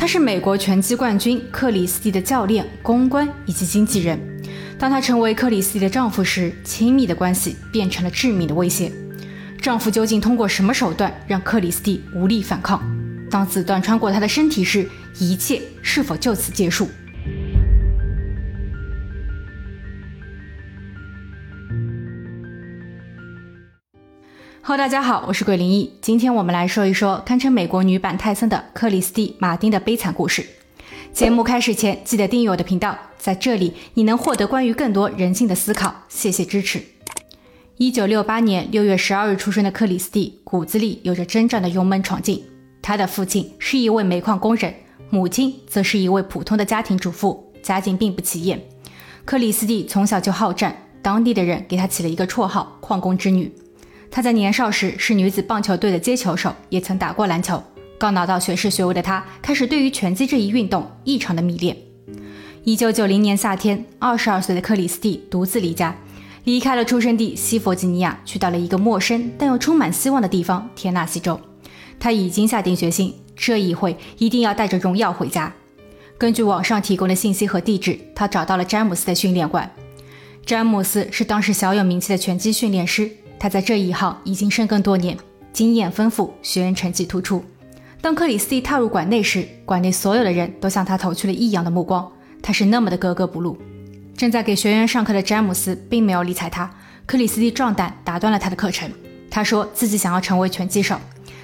他是美国拳击冠军克里斯蒂的教练、公关以及经纪人。当他成为克里斯蒂的丈夫时，亲密的关系变成了致命的威胁。丈夫究竟通过什么手段让克里斯蒂无力反抗？当子弹穿过他的身体时，一切是否就此结束？Hello，大家好，我是鬼灵异。今天我们来说一说堪称美国女版泰森的克里斯蒂·马丁的悲惨故事。节目开始前，记得订阅我的频道，在这里你能获得关于更多人性的思考。谢谢支持。一九六八年六月十二日出生的克里斯蒂，骨子里有着真正的勇猛闯劲。他的父亲是一位煤矿工人，母亲则是一位普通的家庭主妇，家境并不起眼。克里斯蒂从小就好战，当地的人给他起了一个绰号“矿工之女”。她在年少时是女子棒球队的接球手，也曾打过篮球。刚拿到学士学位的她，开始对于拳击这一运动异常的迷恋。一九九零年夏天，二十二岁的克里斯蒂独自离家，离开了出生地西弗吉尼亚，去到了一个陌生但又充满希望的地方——田纳西州。他已经下定决心，这一回一定要带着荣耀回家。根据网上提供的信息和地址，他找到了詹姆斯的训练馆。詹姆斯是当时小有名气的拳击训练师。他在这一行已经深耕多年，经验丰富，学员成绩突出。当克里斯蒂踏入馆内时，馆内所有的人都向他投去了异样的目光。他是那么的格格不入。正在给学员上课的詹姆斯并没有理睬他。克里斯蒂壮胆打断了他的课程。他说自己想要成为拳击手。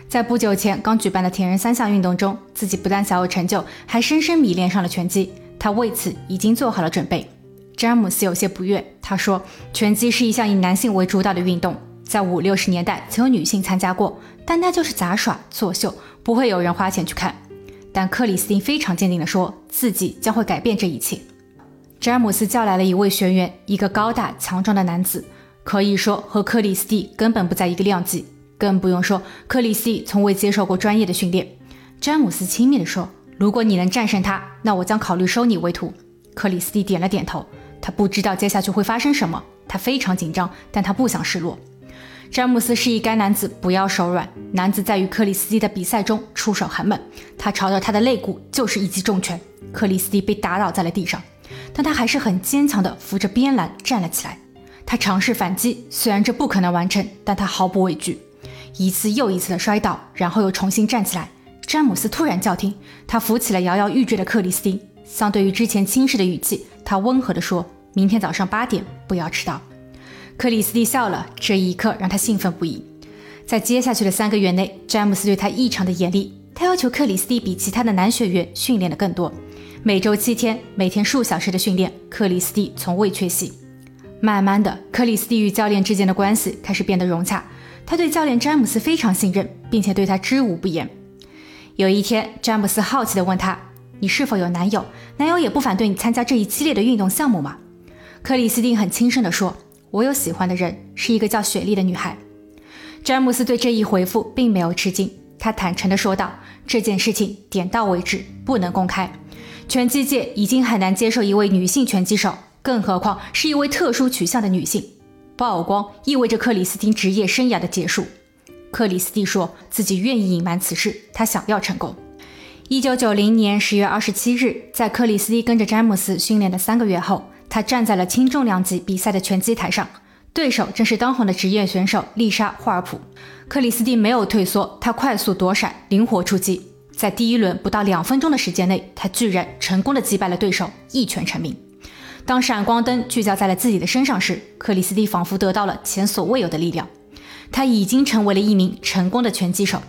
在不久前刚举办的铁人三项运动中，自己不但小有成就，还深深迷恋上了拳击。他为此已经做好了准备。詹姆斯有些不悦，他说：“拳击是一项以男性为主导的运动，在五六十年代曾有女性参加过，但那就是杂耍作秀，不会有人花钱去看。”但克里斯汀非常坚定地说自己将会改变这一切。詹姆斯叫来了一位学员，一个高大强壮的男子，可以说和克里斯蒂根本不在一个量级，更不用说克里斯蒂从未接受过专业的训练。詹姆斯轻蔑地说：“如果你能战胜他，那我将考虑收你为徒。”克里斯蒂点了点头。他不知道接下去会发生什么，他非常紧张，但他不想示弱。詹姆斯示意该男子不要手软。男子在与克里斯蒂的比赛中出手很猛，他朝着他的肋骨就是一记重拳。克里斯蒂被打倒在了地上，但他还是很坚强的扶着边栏站了起来。他尝试反击，虽然这不可能完成，但他毫不畏惧，一次又一次的摔倒，然后又重新站起来。詹姆斯突然叫停，他扶起了摇摇欲坠的克里斯蒂，相对于之前轻视的语气，他温和地说。明天早上八点，不要迟到。克里斯蒂笑了，这一刻让他兴奋不已。在接下去的三个月内，詹姆斯对他异常的严厉，他要求克里斯蒂比其他的男学员训练的更多，每周七天，每天数小时的训练，克里斯蒂从未缺席。慢慢的，克里斯蒂与教练之间的关系开始变得融洽，他对教练詹姆斯非常信任，并且对他知无不言。有一天，詹姆斯好奇地问他：“你是否有男友？男友也不反对你参加这一激烈的运动项目吗？”克里斯汀很轻声地说：“我有喜欢的人，是一个叫雪莉的女孩。”詹姆斯对这一回复并没有吃惊，他坦诚地说道：“这件事情点到为止，不能公开。拳击界已经很难接受一位女性拳击手，更何况是一位特殊取向的女性。曝光意味着克里斯汀职业生涯的结束。”克里斯蒂说自己愿意隐瞒此事，他想要成功。一九九零年十月二十七日，在克里斯蒂跟着詹姆斯训练的三个月后。他站在了轻重量级比赛的拳击台上，对手正是当红的职业选手丽莎·霍尔普。克里斯蒂没有退缩，他快速躲闪，灵活出击。在第一轮不到两分钟的时间内，他居然成功的击败了对手，一拳成名。当闪光灯聚焦在了自己的身上时，克里斯蒂仿佛得到了前所未有的力量。他已经成为了一名成功的拳击手。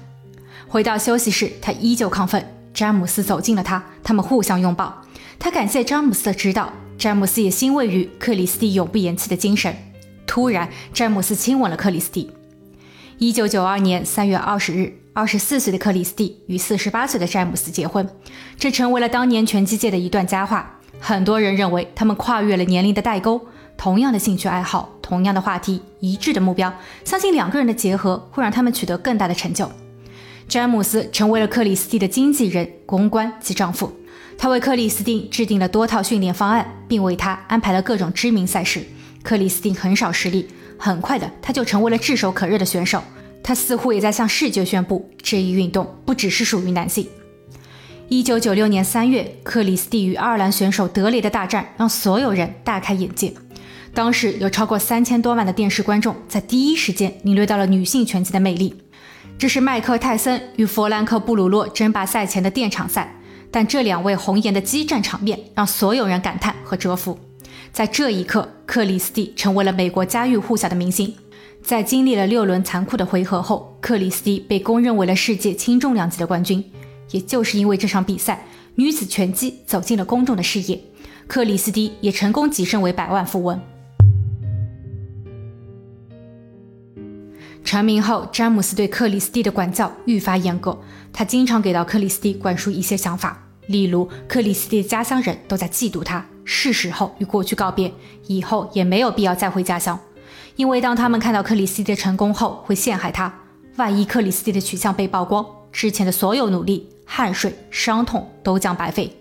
回到休息室，他依旧亢奋。詹姆斯走近了他，他们互相拥抱。他感谢詹姆斯的指导。詹姆斯也欣慰于克里斯蒂永不言弃的精神。突然，詹姆斯亲吻了克里斯蒂。一九九二年三月二十日，二十四岁的克里斯蒂与四十八岁的詹姆斯结婚，这成为了当年拳击界的一段佳话。很多人认为他们跨越了年龄的代沟，同样的兴趣爱好，同样的话题，一致的目标，相信两个人的结合会让他们取得更大的成就。詹姆斯成为了克里斯蒂的经纪人、公关及丈夫。他为克里斯汀制定了多套训练方案，并为他安排了各种知名赛事。克里斯汀很少失利，很快的他就成为了炙手可热的选手。他似乎也在向世界宣布，这一运动不只是属于男性。一九九六年三月，克里斯蒂与爱尔兰选手德雷的大战让所有人大开眼界。当时有超过三千多万的电视观众在第一时间领略到了女性拳击的魅力。这是麦克泰森与弗兰克布鲁诺争霸赛前的垫场赛，但这两位红颜的激战场面让所有人感叹和折服。在这一刻，克里斯蒂成为了美国家喻户晓的明星。在经历了六轮残酷的回合后，克里斯蒂被公认为了世界轻重量级的冠军。也就是因为这场比赛，女子拳击走进了公众的视野，克里斯蒂也成功跻身为百万富翁。成名后，詹姆斯对克里斯蒂的管教愈发严格，他经常给到克里斯蒂灌输一些想法，例如克里斯蒂的家乡人都在嫉妒他，是时候与过去告别，以后也没有必要再回家乡，因为当他们看到克里斯蒂的成功后，会陷害他。万一克里斯蒂的取向被曝光，之前的所有努力。汗水、伤痛都将白费。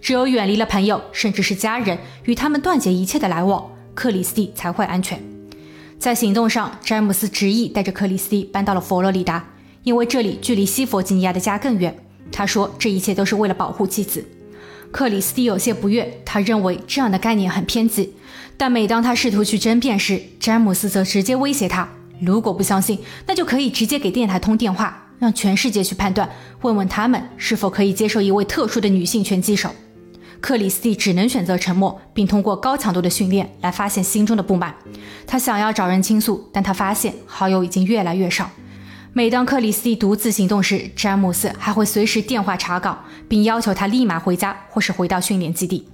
只有远离了朋友，甚至是家人，与他们断绝一切的来往，克里斯蒂才会安全。在行动上，詹姆斯执意带着克里斯蒂搬到了佛罗里达，因为这里距离西弗吉尼亚的家更远。他说，这一切都是为了保护妻子。克里斯蒂有些不悦，他认为这样的概念很偏激。但每当他试图去争辩时，詹姆斯则直接威胁他：如果不相信，那就可以直接给电台通电话。让全世界去判断，问问他们是否可以接受一位特殊的女性拳击手。克里斯蒂只能选择沉默，并通过高强度的训练来发现心中的不满。他想要找人倾诉，但他发现好友已经越来越少。每当克里斯蒂独自行动时，詹姆斯还会随时电话查岗，并要求他立马回家或是回到训练基地。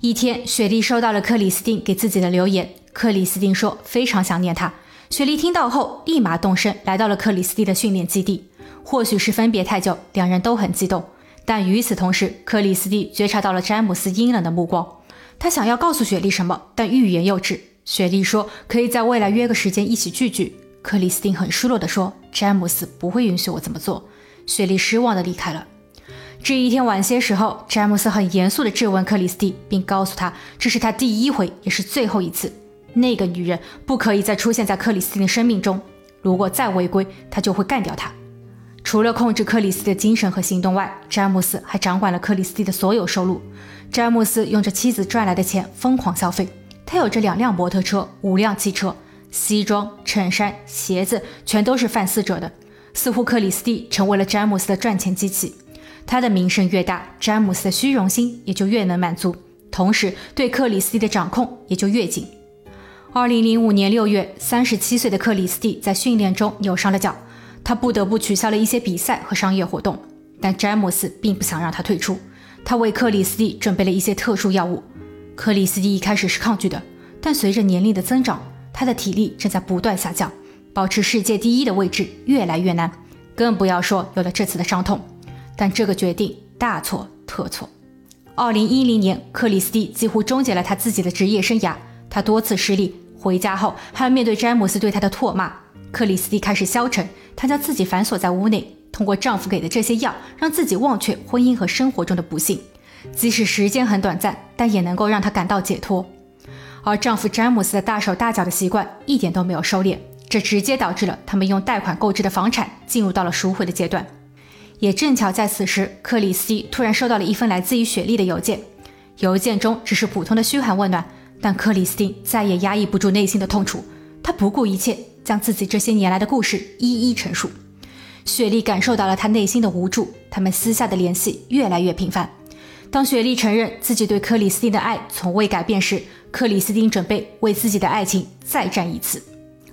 一天，雪莉收到了克里斯汀给自己的留言。克里斯汀说非常想念他。雪莉听到后，立马动身来到了克里斯蒂的训练基地。或许是分别太久，两人都很激动。但与此同时，克里斯蒂觉察到了詹姆斯阴冷的目光。他想要告诉雪莉什么，但欲言又止。雪莉说可以在未来约个时间一起聚聚。克里斯汀很失落地说：“詹姆斯不会允许我这么做。”雪莉失望地离开了。这一天晚些时候，詹姆斯很严肃地质问克里斯蒂，并告诉他这是他第一回也是最后一次。那个女人不可以再出现在克里斯汀的生命中。如果再违规，他就会干掉她。除了控制克里斯的精神和行动外，詹姆斯还掌管了克里斯蒂的所有收入。詹姆斯用着妻子赚来的钱疯狂消费，他有着两辆摩托车、五辆汽车，西装、衬衫、鞋子全都是范思哲的。似乎克里斯蒂成为了詹姆斯的赚钱机器。他的名声越大，詹姆斯的虚荣心也就越能满足，同时对克里斯蒂的掌控也就越紧。二零零五年六月，三十七岁的克里斯蒂在训练中扭伤了脚。他不得不取消了一些比赛和商业活动，但詹姆斯并不想让他退出。他为克里斯蒂准备了一些特殊药物。克里斯蒂一开始是抗拒的，但随着年龄的增长，他的体力正在不断下降，保持世界第一的位置越来越难，更不要说有了这次的伤痛。但这个决定大错特错。二零一零年，克里斯蒂几乎终结了他自己的职业生涯。他多次失利，回家后还要面对詹姆斯对他的唾骂。克里斯蒂开始消沉，她将自己反锁在屋内，通过丈夫给的这些药，让自己忘却婚姻和生活中的不幸。即使时间很短暂，但也能够让她感到解脱。而丈夫詹姆斯的大手大脚的习惯一点都没有收敛，这直接导致了他们用贷款购置的房产进入到了赎回的阶段。也正巧在此时，克里斯蒂突然收到了一份来自于雪莉的邮件，邮件中只是普通的嘘寒问暖，但克里斯汀再也压抑不住内心的痛楚，她不顾一切。将自己这些年来的故事一一陈述，雪莉感受到了他内心的无助。他们私下的联系越来越频繁。当雪莉承认自己对克里斯汀的爱从未改变时，克里斯汀准备为自己的爱情再战一次。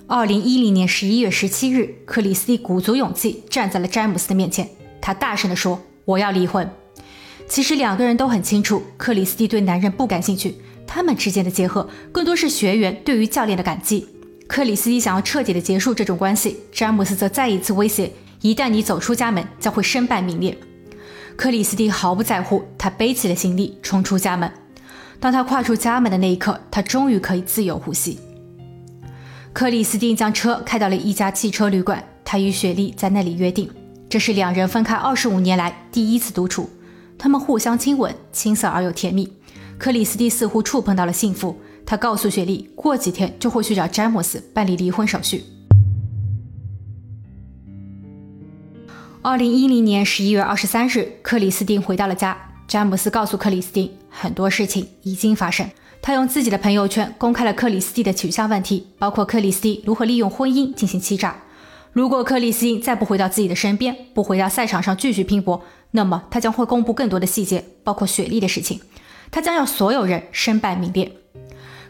二零一零年十一月十七日，克里斯汀鼓足勇气站在了詹姆斯的面前，他大声地说：“我要离婚。”其实两个人都很清楚，克里斯汀对男人不感兴趣，他们之间的结合更多是学员对于教练的感激。克里斯蒂想要彻底的结束这种关系，詹姆斯则再一次威胁：一旦你走出家门，将会身败名裂。克里斯蒂毫不在乎，他背起了行李，冲出家门。当他跨出家门的那一刻，他终于可以自由呼吸。克里斯汀将车开到了一家汽车旅馆，他与雪莉在那里约定，这是两人分开二十五年来第一次独处。他们互相亲吻，青涩而又甜蜜。克里斯蒂似乎触碰到了幸福。他告诉雪莉，过几天就会去找詹姆斯办理离婚手续。二零一零年十一月二十三日，克里斯汀回到了家。詹姆斯告诉克里斯汀，很多事情已经发生。他用自己的朋友圈公开了克里斯蒂的取向问题，包括克里斯蒂如何利用婚姻进行欺诈。如果克里斯汀再不回到自己的身边，不回到赛场上继续拼搏，那么他将会公布更多的细节，包括雪莉的事情。他将要所有人身败名裂。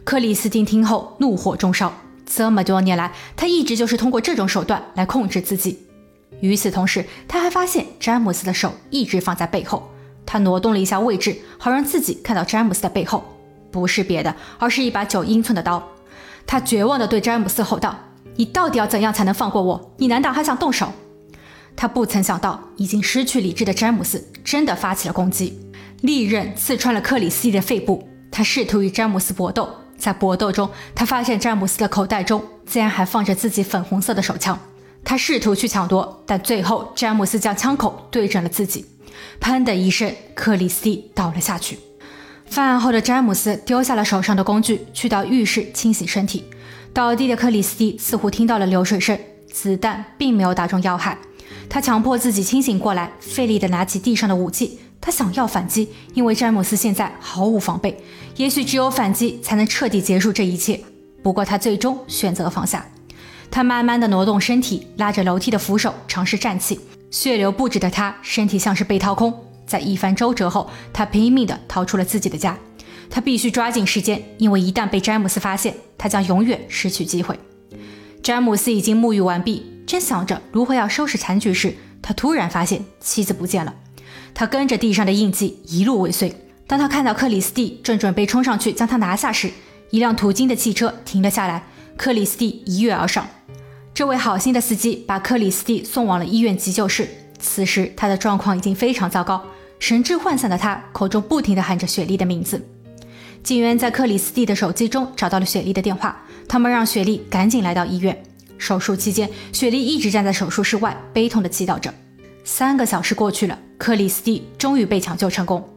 克里斯汀听后怒火中烧，这么多年来，他一直就是通过这种手段来控制自己。与此同时，他还发现詹姆斯的手一直放在背后。他挪动了一下位置，好让自己看到詹姆斯的背后，不是别的，而是一把九英寸的刀。他绝望地对詹姆斯吼道：“你到底要怎样才能放过我？你难道还想动手？”他不曾想到，已经失去理智的詹姆斯真的发起了攻击，利刃刺穿了克里斯蒂的肺部。他试图与詹姆斯搏斗，在搏斗中，他发现詹姆斯的口袋中竟然还放着自己粉红色的手枪。他试图去抢夺，但最后詹姆斯将枪口对准了自己。砰的一声，克里斯蒂倒了下去。犯案后的詹姆斯丢下了手上的工具，去到浴室清洗身体。倒地的克里斯蒂似乎听到了流水声，子弹并没有打中要害。他强迫自己清醒过来，费力地拿起地上的武器。他想要反击，因为詹姆斯现在毫无防备。也许只有反击才能彻底结束这一切。不过他最终选择放下。他慢慢地挪动身体，拉着楼梯的扶手，尝试站起。血流不止的他，身体像是被掏空。在一番周折后，他拼命地逃出了自己的家。他必须抓紧时间，因为一旦被詹姆斯发现，他将永远失去机会。詹姆斯已经沐浴完毕，正想着如何要收拾残局时，他突然发现妻子不见了。他跟着地上的印记一路尾随。当他看到克里斯蒂正准备冲上去将他拿下时，一辆途经的汽车停了下来。克里斯蒂一跃而上。这位好心的司机把克里斯蒂送往了医院急救室。此时他的状况已经非常糟糕，神志涣散的他口中不停地喊着雪莉的名字。警员在克里斯蒂的手机中找到了雪莉的电话，他们让雪莉赶紧来到医院。手术期间，雪莉一直站在手术室外，悲痛地祈祷着。三个小时过去了，克里斯蒂终于被抢救成功。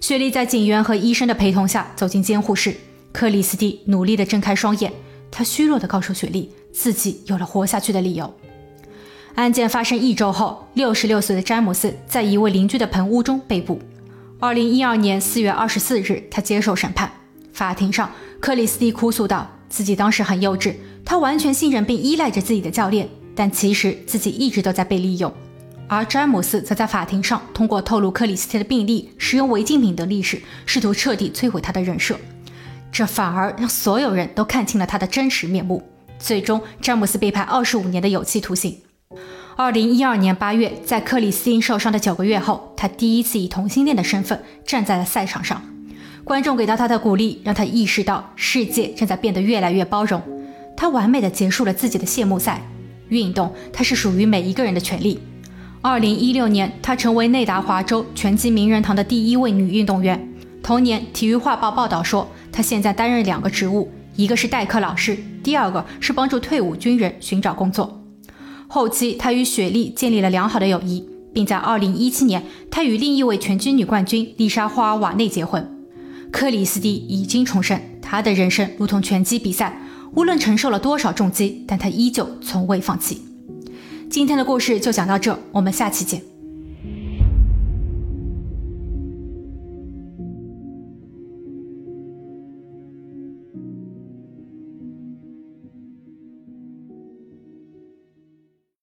雪莉在警员和医生的陪同下走进监护室，克里斯蒂努力地睁开双眼，他虚弱地告诉雪莉。自己有了活下去的理由。案件发生一周后，六十六岁的詹姆斯在一位邻居的棚屋中被捕。二零一二年四月二十四日，他接受审判。法庭上，克里斯蒂哭诉道：“自己当时很幼稚，他完全信任并依赖着自己的教练，但其实自己一直都在被利用。”而詹姆斯则在法庭上通过透露克里斯蒂的病历、使用违禁品等历史，试图彻底摧毁他的人设。这反而让所有人都看清了他的真实面目。最终，詹姆斯被判二十五年的有期徒刑。二零一二年八月，在克里斯汀受伤的九个月后，他第一次以同性恋的身份站在了赛场上。观众给到他的鼓励，让他意识到世界正在变得越来越包容。他完美的结束了自己的谢幕赛。运动，它是属于每一个人的权利。二零一六年，她成为内达华州拳击名人堂的第一位女运动员。同年，《体育画报》报道说，她现在担任两个职务。一个是代课老师，第二个是帮助退伍军人寻找工作。后期，她与雪莉建立了良好的友谊，并在2017年，她与另一位拳击女冠军丽莎·霍尔瓦内结婚。克里斯蒂已经重生，她的人生如同拳击比赛，无论承受了多少重击，但她依旧从未放弃。今天的故事就讲到这，我们下期见。